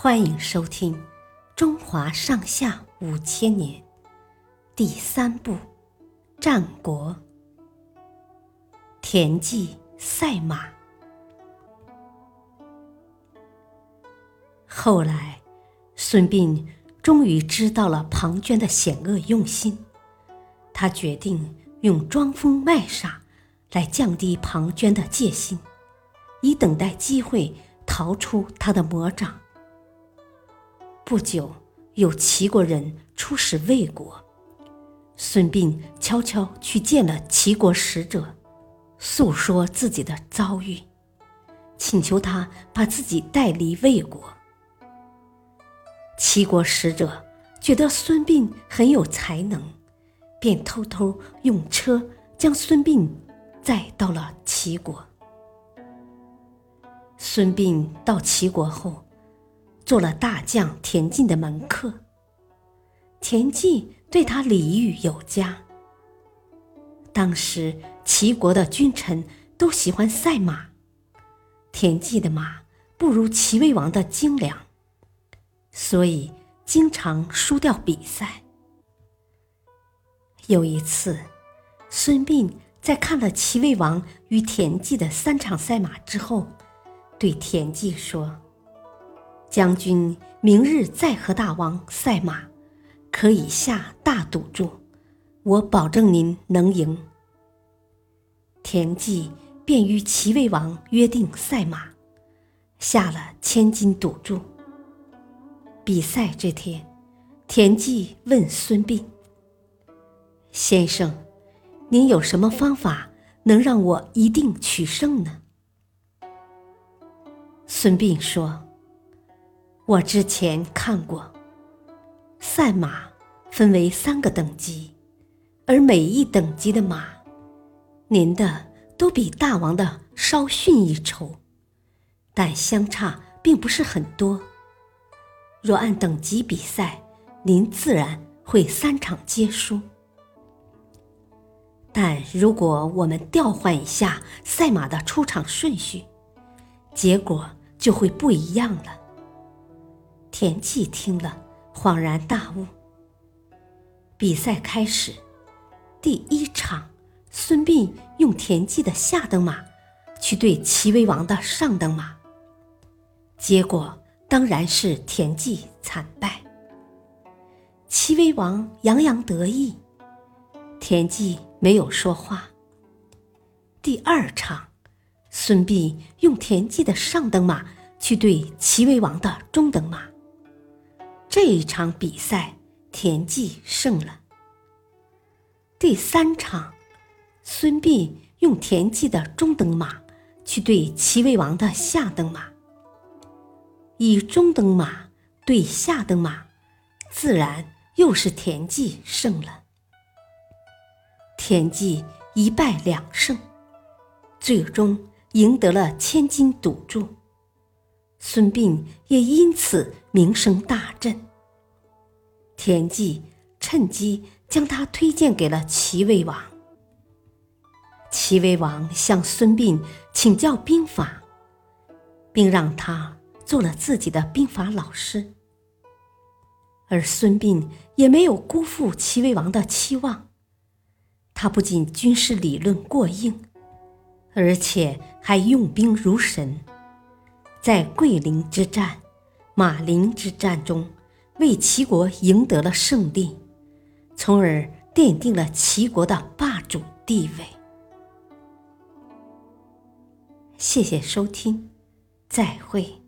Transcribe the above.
欢迎收听《中华上下五千年》第三部《战国》田忌赛马。后来，孙膑终于知道了庞涓的险恶用心，他决定用装疯卖傻来降低庞涓的戒心，以等待机会逃出他的魔掌。不久，有齐国人出使魏国，孙膑悄悄去见了齐国使者，诉说自己的遭遇，请求他把自己带离魏国。齐国使者觉得孙膑很有才能，便偷偷用车将孙膑载到了齐国。孙膑到齐国后。做了大将田忌的门客，田忌对他礼遇有加。当时齐国的君臣都喜欢赛马，田忌的马不如齐威王的精良，所以经常输掉比赛。有一次，孙膑在看了齐威王与田忌的三场赛马之后，对田忌说。将军明日再和大王赛马，可以下大赌注，我保证您能赢。田忌便与齐威王约定赛马，下了千金赌注。比赛这天，田忌问孙膑：“先生，您有什么方法能让我一定取胜呢？”孙膑说。我之前看过，赛马分为三个等级，而每一等级的马，您的都比大王的稍逊一筹，但相差并不是很多。若按等级比赛，您自然会三场皆输。但如果我们调换一下赛马的出场顺序，结果就会不一样了。田忌听了，恍然大悟。比赛开始，第一场，孙膑用田忌的下等马去对齐威王的上等马，结果当然是田忌惨败。齐威王洋洋得意，田忌没有说话。第二场，孙膑用田忌的上等马去对齐威王的中等马。这一场比赛，田忌胜了。第三场，孙膑用田忌的中等马去对齐威王的下等马，以中等马对下等马，自然又是田忌胜了。田忌一败两胜，最终赢得了千金赌注。孙膑也因此名声大振。田忌趁机将他推荐给了齐威王。齐威王向孙膑请教兵法，并让他做了自己的兵法老师。而孙膑也没有辜负齐威王的期望，他不仅军事理论过硬，而且还用兵如神。在桂林之战、马陵之战中，为齐国赢得了胜利，从而奠定了齐国的霸主地位。谢谢收听，再会。